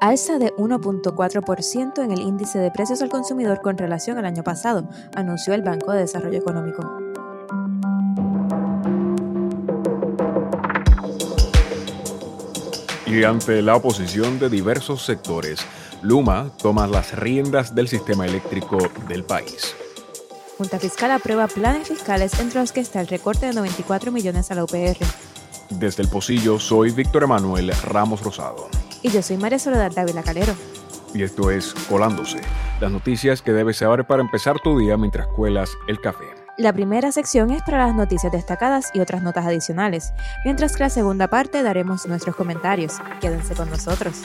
Alza de 1.4% en el índice de precios al consumidor con relación al año pasado, anunció el Banco de Desarrollo Económico. Y ante la oposición de diversos sectores, Luma toma las riendas del sistema eléctrico del país. Junta Fiscal aprueba planes fiscales entre los que está el recorte de 94 millones a la UPR. Desde el Pocillo soy Víctor Emanuel Ramos Rosado. Y yo soy María Soledad Dávila Calero. Y esto es Colándose, las noticias que debes saber para empezar tu día mientras cuelas el café. La primera sección es para las noticias destacadas y otras notas adicionales, mientras que la segunda parte daremos nuestros comentarios. Quédense con nosotros.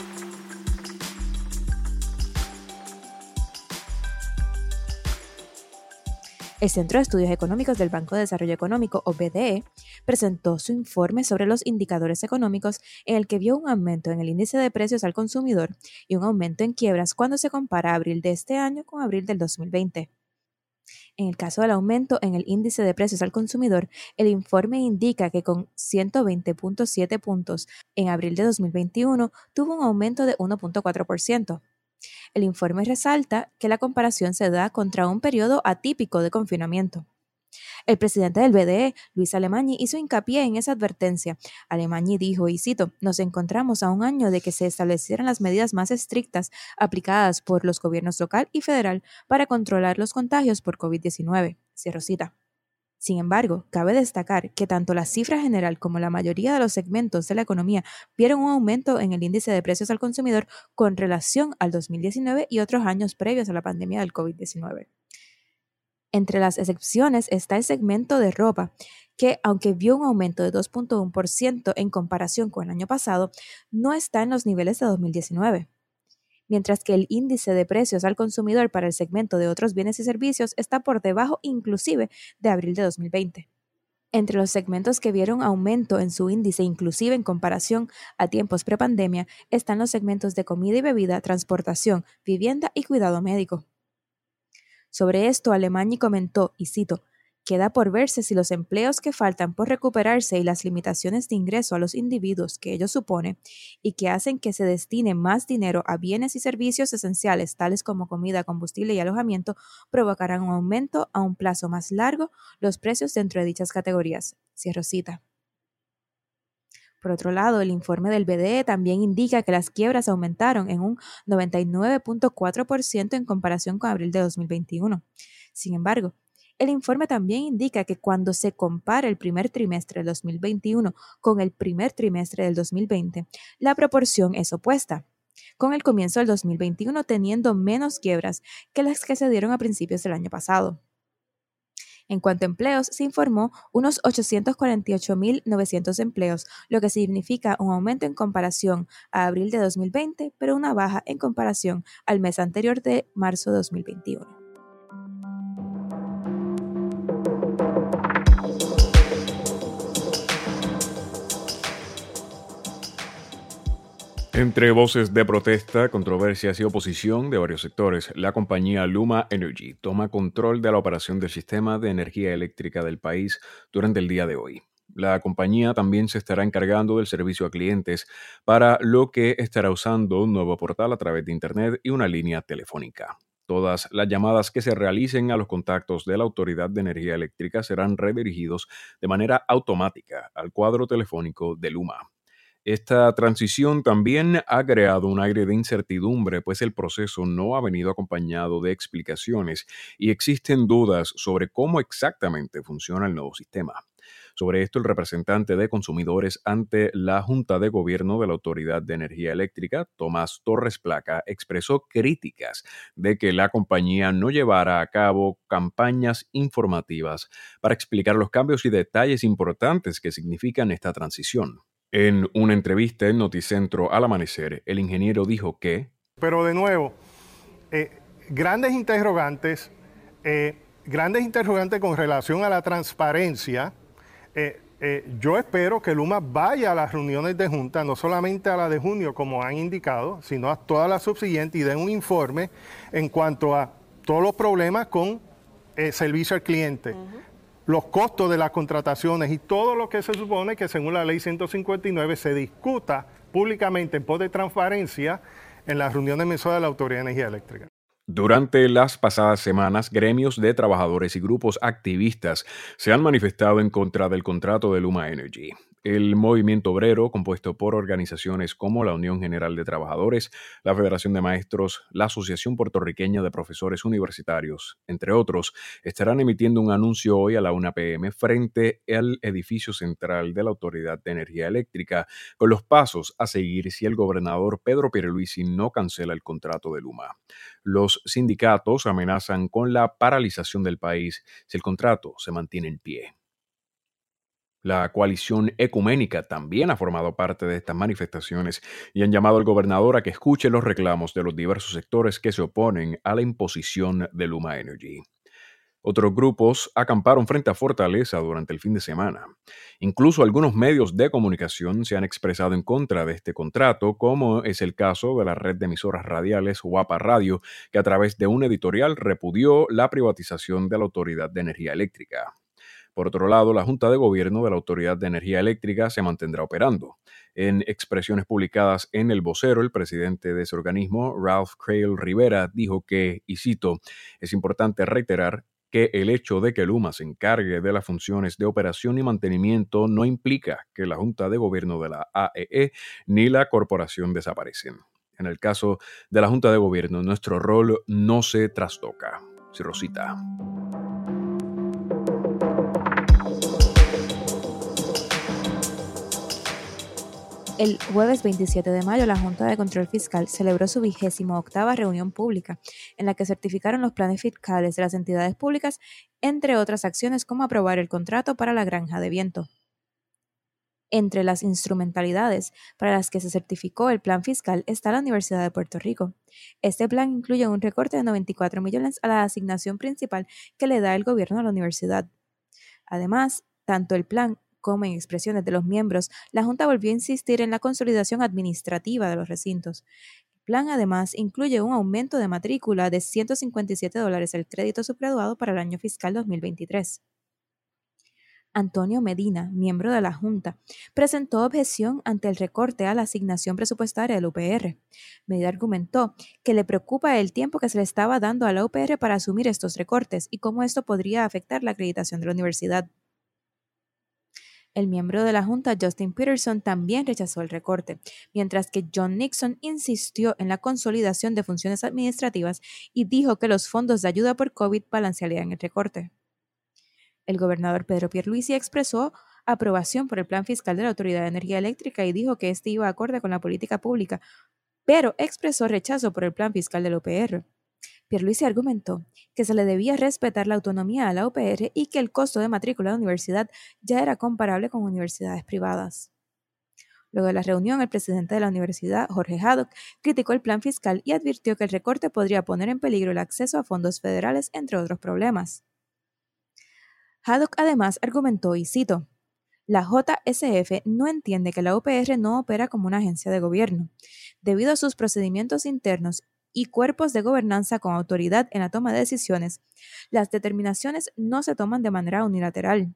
El Centro de Estudios Económicos del Banco de Desarrollo Económico, o BDE, presentó su informe sobre los indicadores económicos en el que vio un aumento en el índice de precios al consumidor y un aumento en quiebras cuando se compara abril de este año con abril del 2020. En el caso del aumento en el índice de precios al consumidor, el informe indica que con 120.7 puntos en abril de 2021 tuvo un aumento de 1.4%. El informe resalta que la comparación se da contra un periodo atípico de confinamiento. El presidente del BDE, Luis Alemagni, hizo hincapié en esa advertencia. Alemagni dijo, y cito, nos encontramos a un año de que se establecieran las medidas más estrictas aplicadas por los gobiernos local y federal para controlar los contagios por COVID-19. Cierro cita. Sin embargo, cabe destacar que tanto la cifra general como la mayoría de los segmentos de la economía vieron un aumento en el índice de precios al consumidor con relación al 2019 y otros años previos a la pandemia del COVID-19. Entre las excepciones está el segmento de ropa, que aunque vio un aumento de 2.1% en comparación con el año pasado, no está en los niveles de 2019 mientras que el índice de precios al consumidor para el segmento de otros bienes y servicios está por debajo inclusive de abril de 2020. Entre los segmentos que vieron aumento en su índice inclusive en comparación a tiempos prepandemia están los segmentos de comida y bebida, transportación, vivienda y cuidado médico. Sobre esto, Alemani comentó, y cito, Queda por verse si los empleos que faltan por recuperarse y las limitaciones de ingreso a los individuos que ello supone y que hacen que se destine más dinero a bienes y servicios esenciales tales como comida, combustible y alojamiento provocarán un aumento a un plazo más largo los precios dentro de dichas categorías. Cierro cita. Por otro lado, el informe del BDE también indica que las quiebras aumentaron en un 99.4% en comparación con abril de 2021. Sin embargo, el informe también indica que cuando se compara el primer trimestre del 2021 con el primer trimestre del 2020, la proporción es opuesta, con el comienzo del 2021 teniendo menos quiebras que las que se dieron a principios del año pasado. En cuanto a empleos, se informó unos 848.900 empleos, lo que significa un aumento en comparación a abril de 2020, pero una baja en comparación al mes anterior de marzo de 2021. Entre voces de protesta, controversias y oposición de varios sectores, la compañía Luma Energy toma control de la operación del sistema de energía eléctrica del país durante el día de hoy. La compañía también se estará encargando del servicio a clientes, para lo que estará usando un nuevo portal a través de Internet y una línea telefónica. Todas las llamadas que se realicen a los contactos de la Autoridad de Energía Eléctrica serán redirigidos de manera automática al cuadro telefónico de Luma. Esta transición también ha creado un aire de incertidumbre, pues el proceso no ha venido acompañado de explicaciones y existen dudas sobre cómo exactamente funciona el nuevo sistema. Sobre esto, el representante de consumidores ante la Junta de Gobierno de la Autoridad de Energía Eléctrica, Tomás Torres Placa, expresó críticas de que la compañía no llevara a cabo campañas informativas para explicar los cambios y detalles importantes que significan esta transición. En una entrevista en Noticentro al amanecer, el ingeniero dijo que... Pero de nuevo, eh, grandes interrogantes, eh, grandes interrogantes con relación a la transparencia. Eh, yo espero que Luma vaya a las reuniones de junta, no solamente a la de junio, como han indicado, sino a todas las subsiguientes y den un informe en cuanto a todos los problemas con servicio al cliente los costos de las contrataciones y todo lo que se supone que según la ley 159 se discuta públicamente en pos de transparencia en la reunión de emisora de la Autoridad de Energía Eléctrica. Durante las pasadas semanas, gremios de trabajadores y grupos activistas se han manifestado en contra del contrato de Luma Energy. El movimiento obrero, compuesto por organizaciones como la Unión General de Trabajadores, la Federación de Maestros, la Asociación Puertorriqueña de Profesores Universitarios, entre otros, estarán emitiendo un anuncio hoy a la 1 p.m. frente al edificio central de la Autoridad de Energía Eléctrica, con los pasos a seguir si el gobernador Pedro Pierluisi no cancela el contrato de Luma. Los sindicatos amenazan con la paralización del país si el contrato se mantiene en pie. La coalición ecuménica también ha formado parte de estas manifestaciones y han llamado al gobernador a que escuche los reclamos de los diversos sectores que se oponen a la imposición de Luma Energy. Otros grupos acamparon frente a Fortaleza durante el fin de semana. Incluso algunos medios de comunicación se han expresado en contra de este contrato, como es el caso de la red de emisoras radiales Guapa Radio, que a través de un editorial repudió la privatización de la Autoridad de Energía Eléctrica. Por otro lado, la Junta de Gobierno de la Autoridad de Energía Eléctrica se mantendrá operando. En expresiones publicadas en El Vocero, el presidente de ese organismo, Ralph Crail Rivera, dijo que, y cito, es importante reiterar que el hecho de que Luma se encargue de las funciones de operación y mantenimiento no implica que la Junta de Gobierno de la AEE e ni la corporación desaparecen. En el caso de la Junta de Gobierno, nuestro rol no se trastoca. Rosita. El jueves 27 de mayo, la Junta de Control Fiscal celebró su vigésimo octava reunión pública, en la que certificaron los planes fiscales de las entidades públicas, entre otras acciones como aprobar el contrato para la granja de viento. Entre las instrumentalidades para las que se certificó el plan fiscal está la Universidad de Puerto Rico. Este plan incluye un recorte de 94 millones a la asignación principal que le da el gobierno a la universidad. Además, tanto el plan como en expresiones de los miembros, la Junta volvió a insistir en la consolidación administrativa de los recintos. El plan además incluye un aumento de matrícula de 157 dólares el crédito subgraduado para el año fiscal 2023. Antonio Medina, miembro de la Junta, presentó objeción ante el recorte a la asignación presupuestaria del UPR. Medina argumentó que le preocupa el tiempo que se le estaba dando a la UPR para asumir estos recortes y cómo esto podría afectar la acreditación de la universidad. El miembro de la Junta, Justin Peterson, también rechazó el recorte, mientras que John Nixon insistió en la consolidación de funciones administrativas y dijo que los fondos de ayuda por COVID balancearían el recorte. El gobernador Pedro Pierluisi expresó aprobación por el plan fiscal de la Autoridad de Energía Eléctrica y dijo que este iba acorde con la política pública, pero expresó rechazo por el plan fiscal del OPR. Pierluisi argumentó que se le debía respetar la autonomía a la UPR y que el costo de matrícula de universidad ya era comparable con universidades privadas. Luego de la reunión, el presidente de la universidad, Jorge Haddock, criticó el plan fiscal y advirtió que el recorte podría poner en peligro el acceso a fondos federales, entre otros problemas. Haddock además argumentó, y cito, la JSF no entiende que la UPR no opera como una agencia de gobierno. Debido a sus procedimientos internos y cuerpos de gobernanza con autoridad en la toma de decisiones, las determinaciones no se toman de manera unilateral.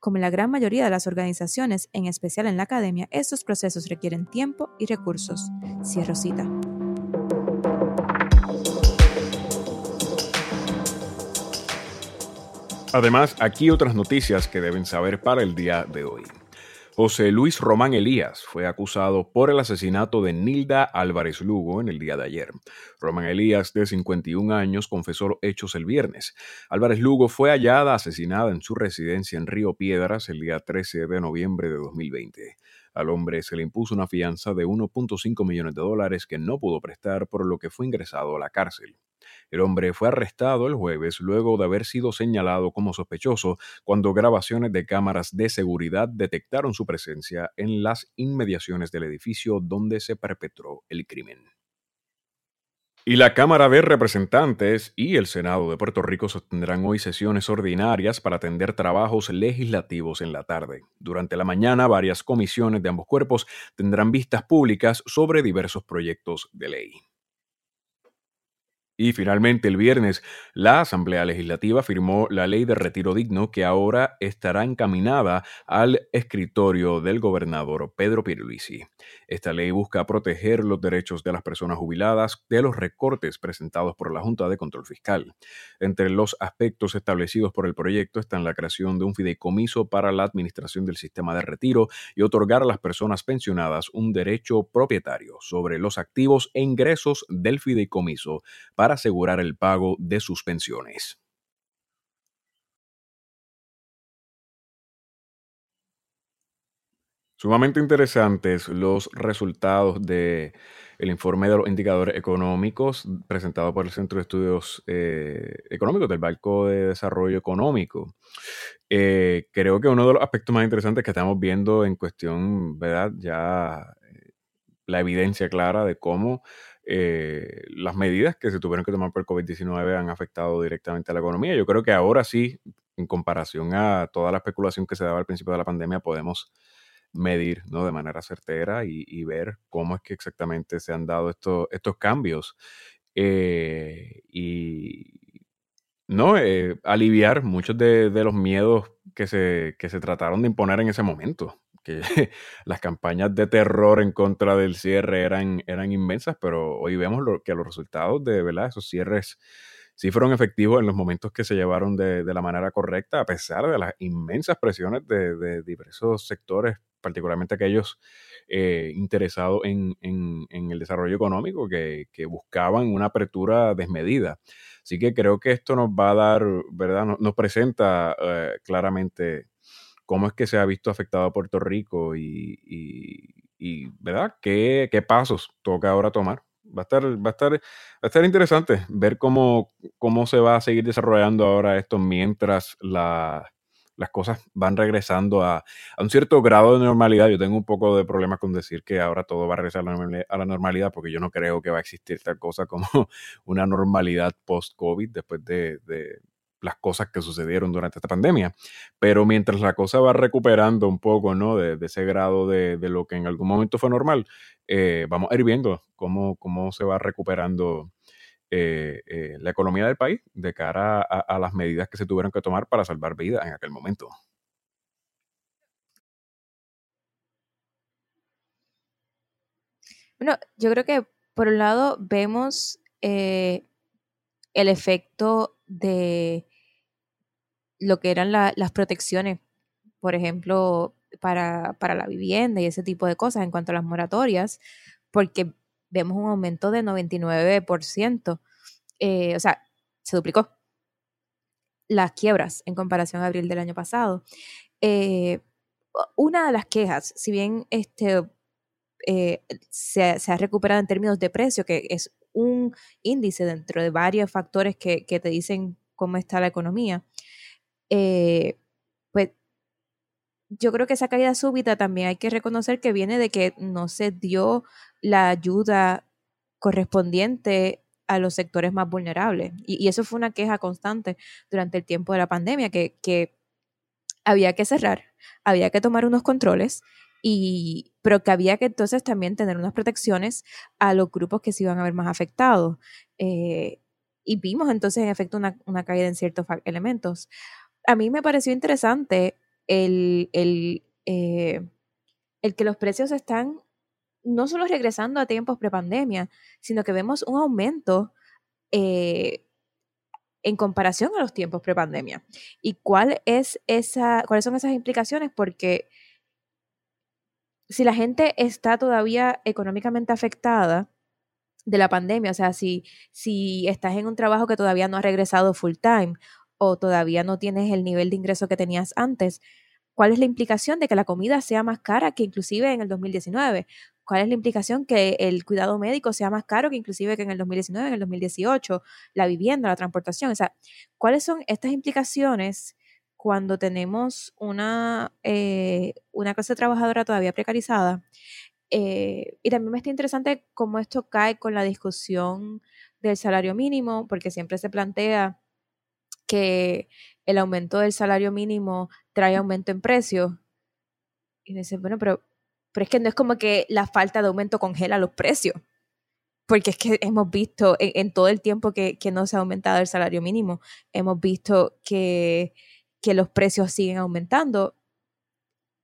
Como en la gran mayoría de las organizaciones, en especial en la academia, estos procesos requieren tiempo y recursos. Cierro cita. Además, aquí otras noticias que deben saber para el día de hoy. José Luis Román Elías fue acusado por el asesinato de Nilda Álvarez Lugo en el día de ayer. Román Elías, de 51 años, confesó hechos el viernes. Álvarez Lugo fue hallada asesinada en su residencia en Río Piedras el día 13 de noviembre de 2020. Al hombre se le impuso una fianza de 1.5 millones de dólares que no pudo prestar, por lo que fue ingresado a la cárcel. El hombre fue arrestado el jueves luego de haber sido señalado como sospechoso cuando grabaciones de cámaras de seguridad detectaron su presencia en las inmediaciones del edificio donde se perpetró el crimen. Y la Cámara de Representantes y el Senado de Puerto Rico sostendrán hoy sesiones ordinarias para atender trabajos legislativos en la tarde. Durante la mañana, varias comisiones de ambos cuerpos tendrán vistas públicas sobre diversos proyectos de ley. Y finalmente, el viernes, la Asamblea Legislativa firmó la ley de retiro digno que ahora estará encaminada al escritorio del gobernador Pedro Pierluisi. Esta ley busca proteger los derechos de las personas jubiladas de los recortes presentados por la Junta de Control Fiscal. Entre los aspectos establecidos por el proyecto están la creación de un fideicomiso para la administración del sistema de retiro y otorgar a las personas pensionadas un derecho propietario sobre los activos e ingresos del fideicomiso para asegurar el pago de sus pensiones. Sumamente interesantes los resultados del informe de los indicadores económicos presentado por el Centro de Estudios eh, Económicos del Banco de Desarrollo Económico. Eh, creo que uno de los aspectos más interesantes que estamos viendo en cuestión, ¿verdad? Ya eh, la evidencia clara de cómo las medidas que se tuvieron que tomar por el COVID-19 han afectado directamente a la economía. Yo creo que ahora sí, en comparación a toda la especulación que se daba al principio de la pandemia, podemos medir ¿no? de manera certera y, ver cómo es que exactamente se han dado estos, estos cambios. Eh, y no eh, aliviar muchos de, los miedos que se, que se trataron de imponer en ese momento que las campañas de terror en contra del cierre eran, eran inmensas, pero hoy vemos que los resultados de ¿verdad? esos cierres sí fueron efectivos en los momentos que se llevaron de, la manera correcta, a pesar de las inmensas presiones de, diversos sectores, particularmente aquellos eh, interesados en, el desarrollo económico que, buscaban una apertura desmedida. Así que creo que esto nos va a dar, ¿verdad? Nos, presenta eh, claramente cómo es que se ha visto afectado a Puerto Rico y, ¿verdad? ¿Qué, pasos toca ahora tomar? Va a estar, va a estar, va a estar interesante ver cómo, cómo se va a seguir desarrollando ahora esto mientras las cosas van regresando a, un cierto grado de normalidad. Yo tengo un poco de problemas con decir que ahora todo va a regresar a la normalidad porque yo no creo que va a existir tal cosa como una normalidad post-COVID después de, las cosas que sucedieron durante esta pandemia. Pero mientras la cosa va recuperando un poco, ¿no? De, ese grado de, lo que en algún momento fue normal, eh, vamos a ir viendo cómo, cómo se va recuperando eh, eh, la economía del país de cara a, las medidas que se tuvieron que tomar para salvar vidas en aquel momento. Bueno, yo creo que por un lado vemos el efecto de lo que eran las protecciones, por ejemplo, para, la vivienda y ese tipo de cosas en cuanto a las moratorias, porque vemos un aumento de 99%, eh, o sea, se duplicó las quiebras en comparación a abril del año pasado. Eh, una de las quejas, si bien este, eh, se, ha recuperado en términos de precio, que es un índice dentro de varios factores que, que te dicen cómo está la economía, eh, yo creo que esa caída súbita también hay que reconocer que viene de que no se dio la ayuda correspondiente a los sectores más vulnerables. Y, eso fue una queja constante durante el tiempo de la pandemia, que, que había que cerrar, había que tomar unos controles, y, pero que había que entonces también tener unas protecciones a los grupos que se iban a ver más afectados. Eh, y vimos entonces en efecto una, una caída en ciertos elementos a mí me pareció interesante el, eh, el, que los precios están no solo regresando a tiempos prepandemia, sino que vemos un aumento eh, en comparación a los tiempos prepandemia. ¿Y cuál es esa, cuáles son esas implicaciones? Porque si la gente está todavía económicamente afectada de la pandemia, o sea, si, si estás en un trabajo que todavía no ha regresado full time o todavía no tienes el nivel de ingreso que tenías antes, ¿cuál es la implicación de que la comida sea más cara que inclusive en el 2019? ¿Cuál es la implicación que el cuidado médico sea más caro que inclusive que en el 2019, en el 2018, la vivienda, la transportación? O sea, ¿cuáles son estas implicaciones cuando tenemos una, eh, una clase trabajadora todavía precarizada? Eh, y también me está interesante cómo esto cae con la discusión del salario mínimo, porque siempre se plantea que el aumento del salario mínimo trae aumento en precios. Y dice, bueno, pero, pero es que no es como que la falta de aumento congela los precios. porque es que hemos visto en, todo el tiempo que, que, no se ha aumentado el salario mínimo, hemos visto que, que los precios siguen aumentando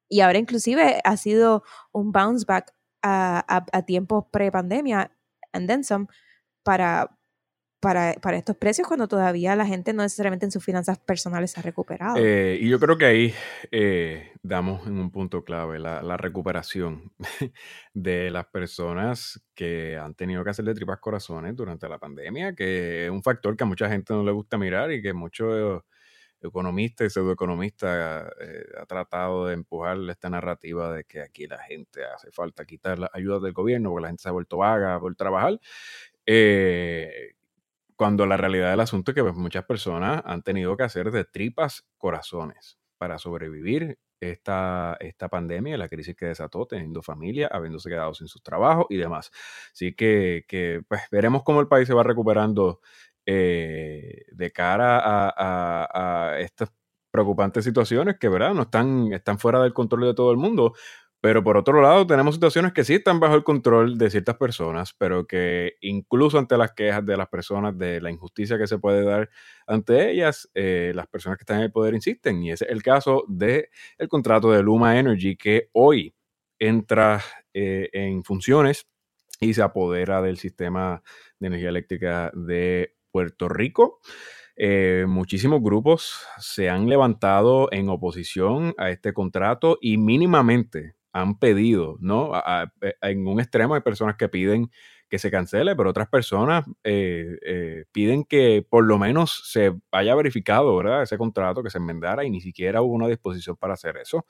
y ahora inclusive ha sido un bounce back a, a, tiempos pre-pandemia and then some para, para, para, estos precios cuando todavía la gente no necesariamente en sus finanzas personales se ha recuperado. Eh, y yo creo que ahí eh, damos en un punto clave la, la, recuperación de las personas que han tenido que hacerle tripas corazones durante la pandemia, que es un factor que a mucha gente no le gusta mirar y que muchos economistas y pseudoeconomistas eh, ha tratado de empujar esta narrativa de que aquí la gente hace falta quitar las ayudas del gobierno porque la gente se ha vuelto vaga por trabajar. Eh, cuando la realidad del asunto es que pues, muchas personas han tenido que hacer de tripas corazones para sobrevivir esta, esta pandemia, la crisis que desató, teniendo familia, habiéndose quedado sin sus trabajos y demás. Así que, pues, veremos cómo el país se va recuperando eh, de cara a, a, estas preocupantes situaciones que, ¿verdad? No están, están fuera del control de todo el mundo, pero por otro lado, tenemos situaciones que sí están bajo el control de ciertas personas, pero que incluso ante las quejas de las personas, de la injusticia que se puede dar ante ellas, eh, las personas que están en el poder insisten. Y ese es el caso del el contrato de Luma Energy, que hoy entra eh, en funciones y se apodera del sistema de energía eléctrica de Puerto Rico. Eh, muchísimos grupos se han levantado en oposición a este contrato y mínimamente han pedido, ¿no? Eh, en un extremo hay personas que piden que se cancele, pero otras personas eh, eh, piden que por lo menos se haya verificado, ¿verdad? Ese contrato, que se enmendara y ni siquiera hubo una disposición para hacer eso.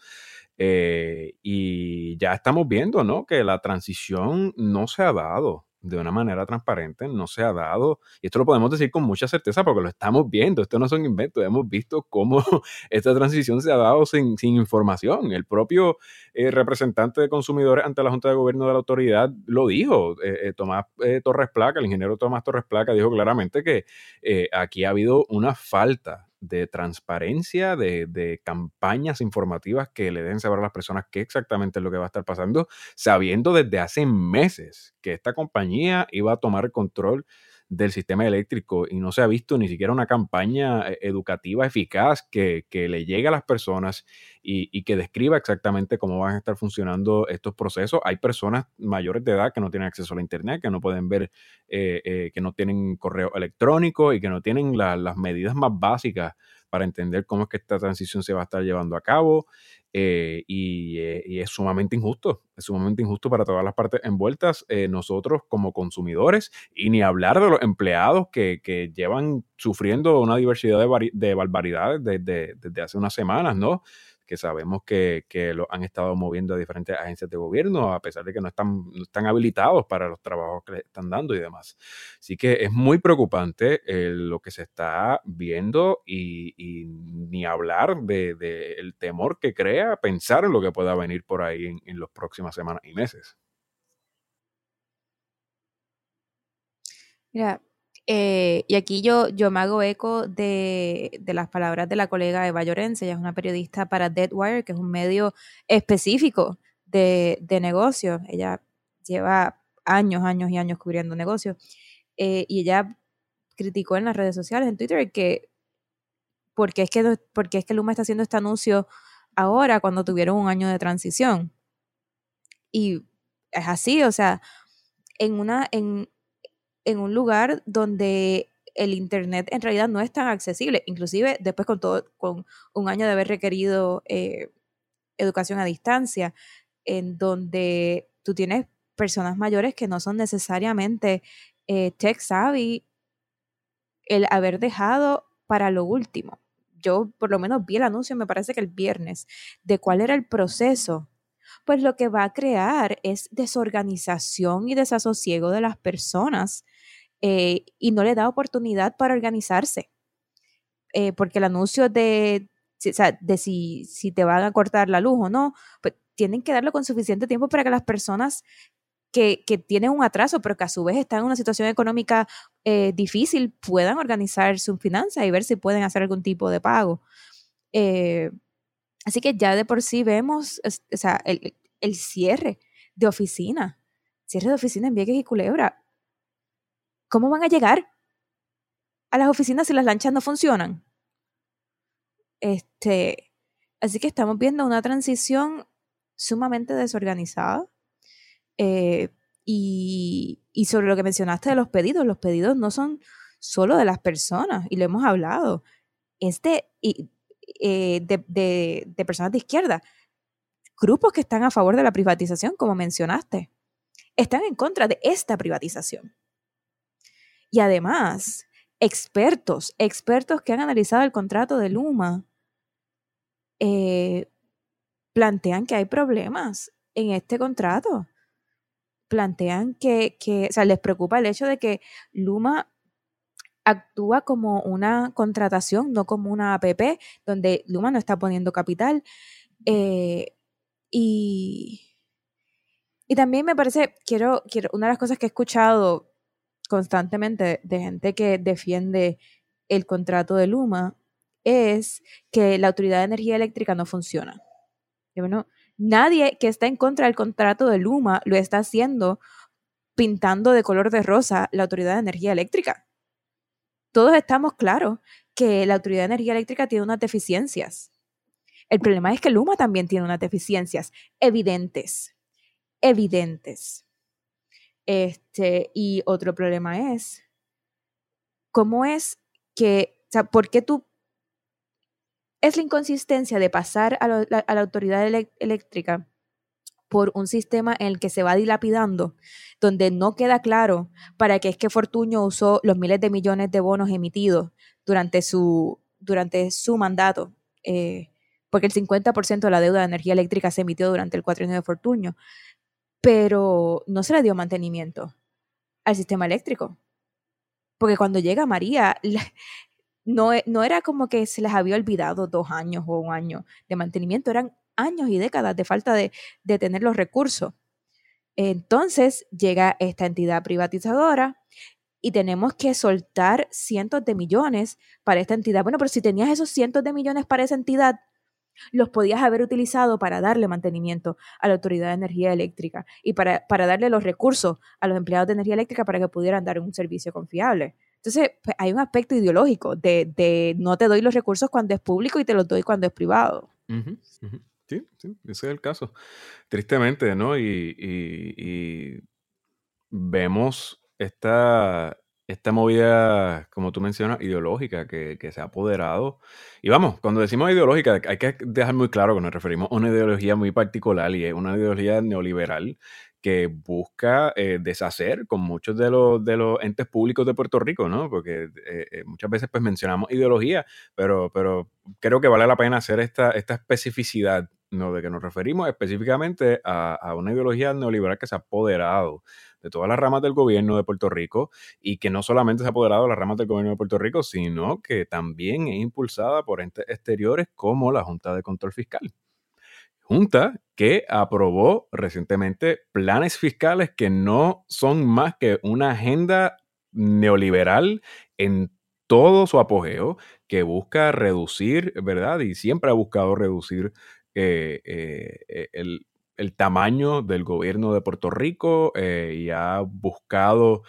y ya estamos viendo, ¿no? Que la transición no se ha dado de una manera transparente, no se ha dado, y esto lo podemos decir con mucha certeza porque lo estamos viendo, esto no son inventos, hemos visto cómo esta transición se ha dado sin, información. El propio eh, representante de consumidores ante la Junta de Gobierno de la Autoridad lo dijo, eh, eh, Tomás Torres Placa, el ingeniero Tomás Torres Placa dijo claramente que aquí ha habido una falta de transparencia, de, campañas informativas que le den saber a las personas qué exactamente es lo que va a estar pasando, sabiendo desde hace meses que esta compañía iba a tomar control del sistema eléctrico y no se ha visto ni siquiera una campaña eh, educativa eficaz que, le llegue a las personas y, que describa exactamente cómo van a estar funcionando estos procesos. Hay personas mayores de edad que no tienen acceso a la Internet, que no pueden ver, eh, eh, que no tienen correo electrónico y que no tienen las medidas más básicas para entender cómo es que esta transición se va a estar llevando a cabo. Eh, eh, y, es sumamente injusto, es sumamente injusto para todas las partes envueltas, eh, nosotros como consumidores, y ni hablar de los empleados que, que llevan sufriendo una diversidad de, de barbaridades desde, desde hace unas semanas, ¿no? Que sabemos que, lo han estado moviendo a diferentes agencias de gobierno, a pesar de que no están, están habilitados para los trabajos que le están dando y demás. Así que es muy preocupante eh, lo que se está viendo y, ni hablar del de, temor que crea pensar en lo que pueda venir por ahí en, en las próximas semanas y meses. Mira, eh, y aquí yo, yo me hago eco de, de, las palabras de la colega Eva Llorense, ella es una periodista para Deadwire, que es un medio específico de, de negocios. Ella lleva años, años y años cubriendo negocios. Eh, y ella criticó en las redes sociales, en Twitter, que porque es que, porque es que Luma está haciendo este anuncio ahora cuando tuvieron un año de transición. Y es así, o sea, en una, en, en un lugar donde el internet en realidad no es tan accesible, inclusive después con todo, con un año de haber requerido eh, educación a distancia, en donde tú tienes personas mayores que no son necesariamente eh, tech savvy, el haber dejado para lo último. Yo por lo menos vi el anuncio, me parece que el viernes, de cuál era el proceso pues lo que va a crear es desorganización y desasosiego de las personas eh, y no le da oportunidad para organizarse. Eh, porque el anuncio de, de si, si, te van a cortar la luz o no, pues tienen que darlo con suficiente tiempo para que las personas que, que tienen un atraso, pero que a su vez están en una situación económica eh, difícil, puedan organizar sus finanzas y ver si pueden hacer algún tipo de pago. así que ya de por sí vemos o sea, el, el cierre de oficina, cierre de oficina en Vieques y Culebra ¿cómo van a llegar a las oficinas si las lanchas no funcionan? Este, así que estamos viendo una transición sumamente desorganizada. Eh, y, sobre lo que mencionaste de los pedidos, los pedidos no son solo de las personas, y lo hemos hablado, es de, eh, de, personas de izquierda, grupos que están a favor de la privatización, como mencionaste, están en contra de esta privatización. Y además, expertos, expertos que han analizado el contrato de Luma, eh, plantean que hay problemas en este contrato. Plantean que, que, o sea, les preocupa el hecho de que Luma actúa como una contratación, no como una APP, donde Luma no está poniendo capital. Eh, y, y también me parece, quiero, quiero, una de las cosas que he escuchado constantemente de gente que defiende el contrato de Luma es que la Autoridad de Energía Eléctrica no funciona. bueno, nadie que está en contra del contrato de Luma lo está haciendo pintando de color de rosa la Autoridad de Energía Eléctrica todos estamos claros que la Autoridad de Energía Eléctrica tiene unas deficiencias. El problema es que Luma también tiene unas deficiencias evidentes, evidentes. Este, y otro problema es, ¿cómo es que, o sea, por qué tú, es la inconsistencia de pasar a, la, autoridad eléctrica por un sistema en el que se va dilapidando, donde no queda claro para qué es que Fortuño usó los miles de millones de bonos emitidos durante su, durante su mandato, eh, porque el 50% de la deuda de energía eléctrica se emitió durante el cuatrienio de Fortuño, pero no se le dio mantenimiento al sistema eléctrico. Porque cuando llega María, no, no era como que se les había olvidado dos años o un año de mantenimiento, eran años y décadas de falta de, tener los recursos. Entonces llega esta entidad privatizadora y tenemos que soltar cientos de millones para esta entidad. Bueno, pero si tenías esos cientos de millones para esa entidad, los podías haber utilizado para darle mantenimiento a la Autoridad de Energía Eléctrica y para, para darle los recursos a los empleados de energía eléctrica para que pudieran dar un servicio confiable. Entonces, pues, hay un aspecto ideológico de, de, no te doy los recursos cuando es público y te los doy cuando es privado. Sí, sí, ese es el caso. Tristemente, ¿no? Y, vemos esta, esta movida, como tú mencionas, ideológica que, se ha apoderado. Y vamos, cuando decimos ideológica, hay que dejar muy claro que nos referimos a una ideología muy particular y es una ideología neoliberal que busca eh, deshacer con muchos de los, de los entes públicos de Puerto Rico, ¿no? Porque eh, eh, muchas veces pues mencionamos ideología, pero, pero creo que vale la pena hacer esta, esta especificidad, ¿no? De que nos referimos específicamente a, una ideología neoliberal que se ha apoderado de todas las ramas del gobierno de Puerto Rico y que no solamente se ha apoderado de las ramas del gobierno de Puerto Rico, sino que también es impulsada por entes exteriores como la Junta de Control Fiscal. Junta que aprobó recientemente planes fiscales que no son más que una agenda neoliberal en todo su apogeo, que busca reducir, ¿verdad? Y siempre ha buscado reducir eh, eh, el, tamaño del gobierno de Puerto Rico eh, y ha buscado,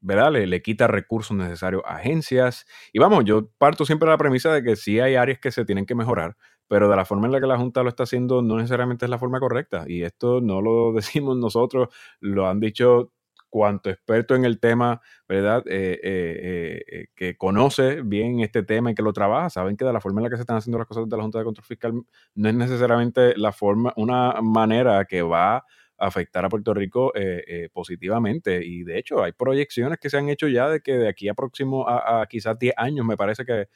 ¿verdad? Le, le, quita recursos necesarios a agencias. Y vamos, yo parto siempre de la premisa de que sí hay áreas que se tienen que mejorar, pero de la forma en la que la Junta lo está haciendo no necesariamente es la forma correcta. Y esto no lo decimos nosotros, lo han dicho cuanto experto en el tema, ¿verdad? Eh, eh, eh, que conoce bien este tema y que lo trabaja, saben que de la forma en la que se están haciendo las cosas de la Junta de Control Fiscal no es necesariamente la forma, una manera que va a afectar a Puerto Rico positivamente. Y de hecho, hay proyecciones que se han hecho ya de que de aquí a próximo a, quizás 10 años, me parece que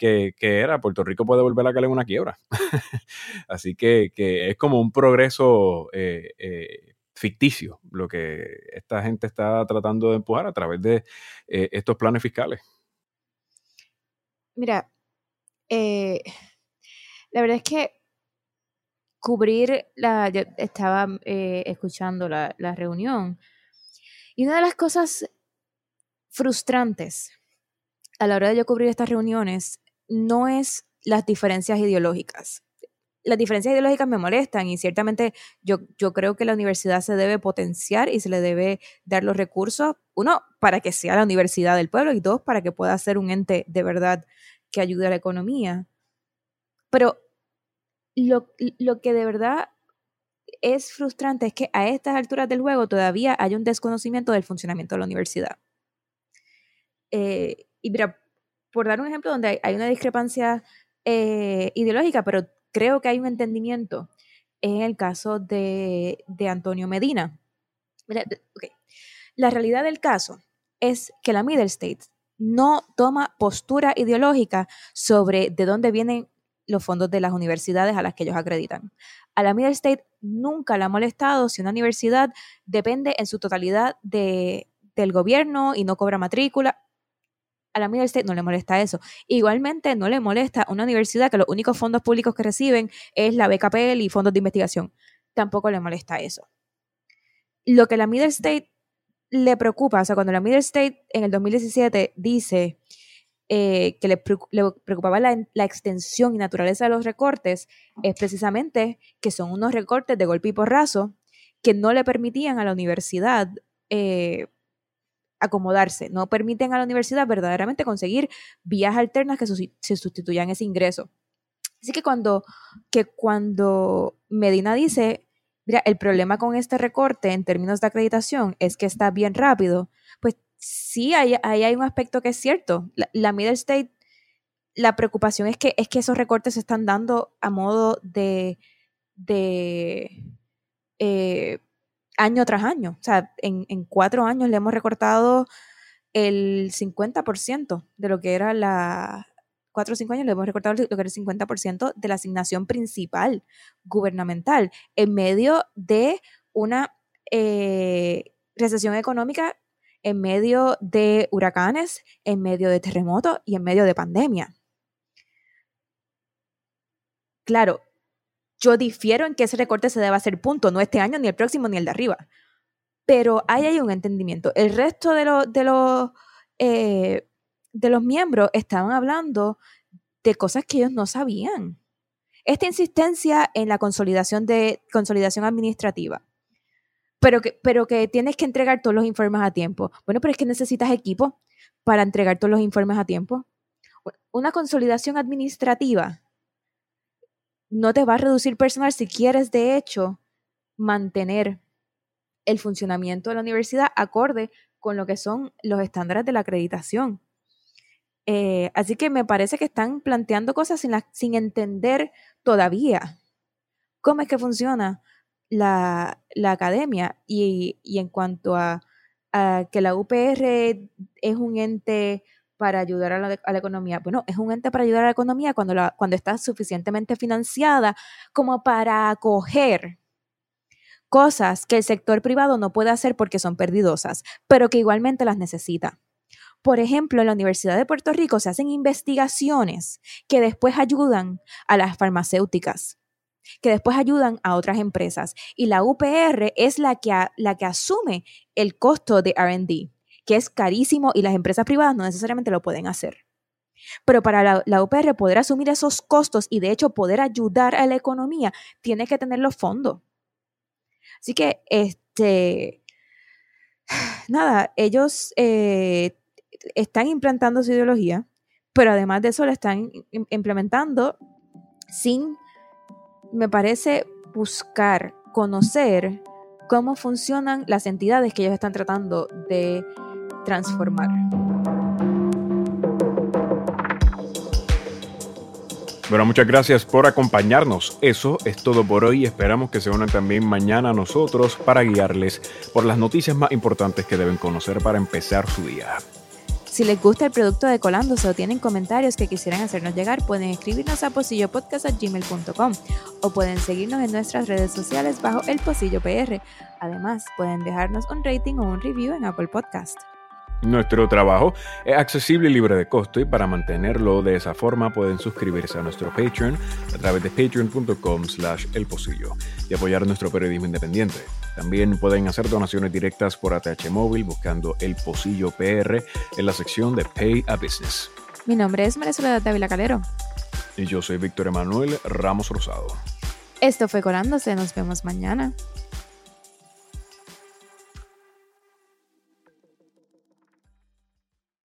que, era Puerto Rico puede volver a caer en una quiebra. Así que, es como un progreso eh, eh, ficticio lo que esta gente está tratando de empujar a través de eh, estos planes fiscales. Mira, la verdad es que cubrir la, yo estaba escuchando la, la reunión y una de las cosas frustrantes a la hora de yo cubrir estas reuniones no es las diferencias ideológicas. Las diferencias ideológicas me molestan y ciertamente yo, yo creo que la universidad se debe potenciar y se le debe dar los recursos, uno, para que sea la universidad del pueblo y dos, para que pueda ser un ente de verdad que ayude a la economía. Pero lo, lo que de verdad es frustrante es que a estas alturas del juego todavía hay un desconocimiento del funcionamiento de la universidad. Eh, y mira, por dar un ejemplo donde hay, una discrepancia eh, ideológica, pero creo que hay un entendimiento en el caso de, Antonio Medina. La realidad del caso es que la Middle State no toma postura ideológica sobre de dónde vienen los fondos de las universidades a las que ellos acreditan. A la Middle State nunca le ha molestado si una universidad depende en su totalidad de, del gobierno y no cobra matrícula a la Middle State no le molesta eso. Igualmente no le molesta una universidad que los únicos fondos públicos que reciben es la BKPL y fondos de investigación. Tampoco le molesta eso. Lo que la Middle State le preocupa, o sea, cuando la Middle State en el 2017 dice eh, que le, preocupaba la, extensión y naturaleza de los recortes, es precisamente que son unos recortes de golpe y porrazo que no le permitían a la universidad eh, acomodarse, no permiten a la universidad verdaderamente conseguir vías alternas que se sustituyan ese ingreso. Así que cuando, que cuando Medina dice, mira, el problema con este recorte en términos de acreditación es que está bien rápido, pues sí, ahí, hay un aspecto que es cierto. La, Middle State, la preocupación es que, es que esos recortes se están dando a modo de, de eh, año tras año. O sea, en, cuatro años le hemos recortado el 50% de lo que era la... Cuatro o cinco años le hemos recortado lo que era el 50% de la asignación principal gubernamental en medio de una eh, recesión económica, en medio de huracanes, en medio de terremotos y en medio de pandemia. Claro, yo difiero en que ese recorte se deba hacer punto, no este año, ni el próximo, ni el de arriba. Pero ahí hay un entendimiento. El resto de, los de, los, eh, de los miembros estaban hablando de cosas que ellos no sabían. Esta insistencia en la consolidación, de, consolidación administrativa, pero que, pero que tienes que entregar todos los informes a tiempo. Bueno, pero es que necesitas equipo para entregar todos los informes a tiempo. Una consolidación administrativa no te va a reducir personal si quieres, de hecho, mantener el funcionamiento de la universidad acorde con lo que son los estándares de la acreditación. Eh, así que me parece que están planteando cosas sin, sin entender todavía cómo es que funciona la, academia y, en cuanto a, a, que la UPR es un ente para ayudar a la, economía? Bueno, es un ente para ayudar a la economía cuando, la, cuando está suficientemente financiada como para acoger cosas que el sector privado no puede hacer porque son perdidosas, pero que igualmente las necesita. Por ejemplo, en la Universidad de Puerto Rico se hacen investigaciones que después ayudan a las farmacéuticas, que después ayudan a otras empresas. Y la UPR es la que, la que asume el costo de RD que es carísimo y las empresas privadas no necesariamente lo pueden hacer. Pero para la, UPR poder asumir esos costos y de hecho poder ayudar a la economía, tiene que tener los fondos. Así que, este, nada, ellos eh, están implantando su ideología, pero además de eso la están implementando sin, me parece, buscar, conocer cómo funcionan las entidades que ellos están tratando de transformar. Bueno, muchas gracias por acompañarnos. Eso es todo por hoy. Esperamos que se unan también mañana a nosotros para guiarles por las noticias más importantes que deben conocer para empezar su día. Si les gusta el producto de Colándose o tienen comentarios que quisieran hacernos llegar, pueden escribirnos a posillopodcast.gmail.com o pueden seguirnos en nuestras redes sociales bajo el Posillo PR. Además, pueden dejarnos un rating o un review en Apple Podcast. Nuestro trabajo es accesible y libre de costo y para mantenerlo de esa forma pueden suscribirse a nuestro Patreon a través de patreon.com slash elposillo y apoyar nuestro periodismo independiente. También pueden hacer donaciones directas por ATH Móvil buscando El Pocillo PR en la sección de Pay a Business. Mi nombre es María Soledad Dávila Calero. Y yo soy Víctor Emanuel Ramos Rosado. Esto fue Colándose, nos vemos mañana.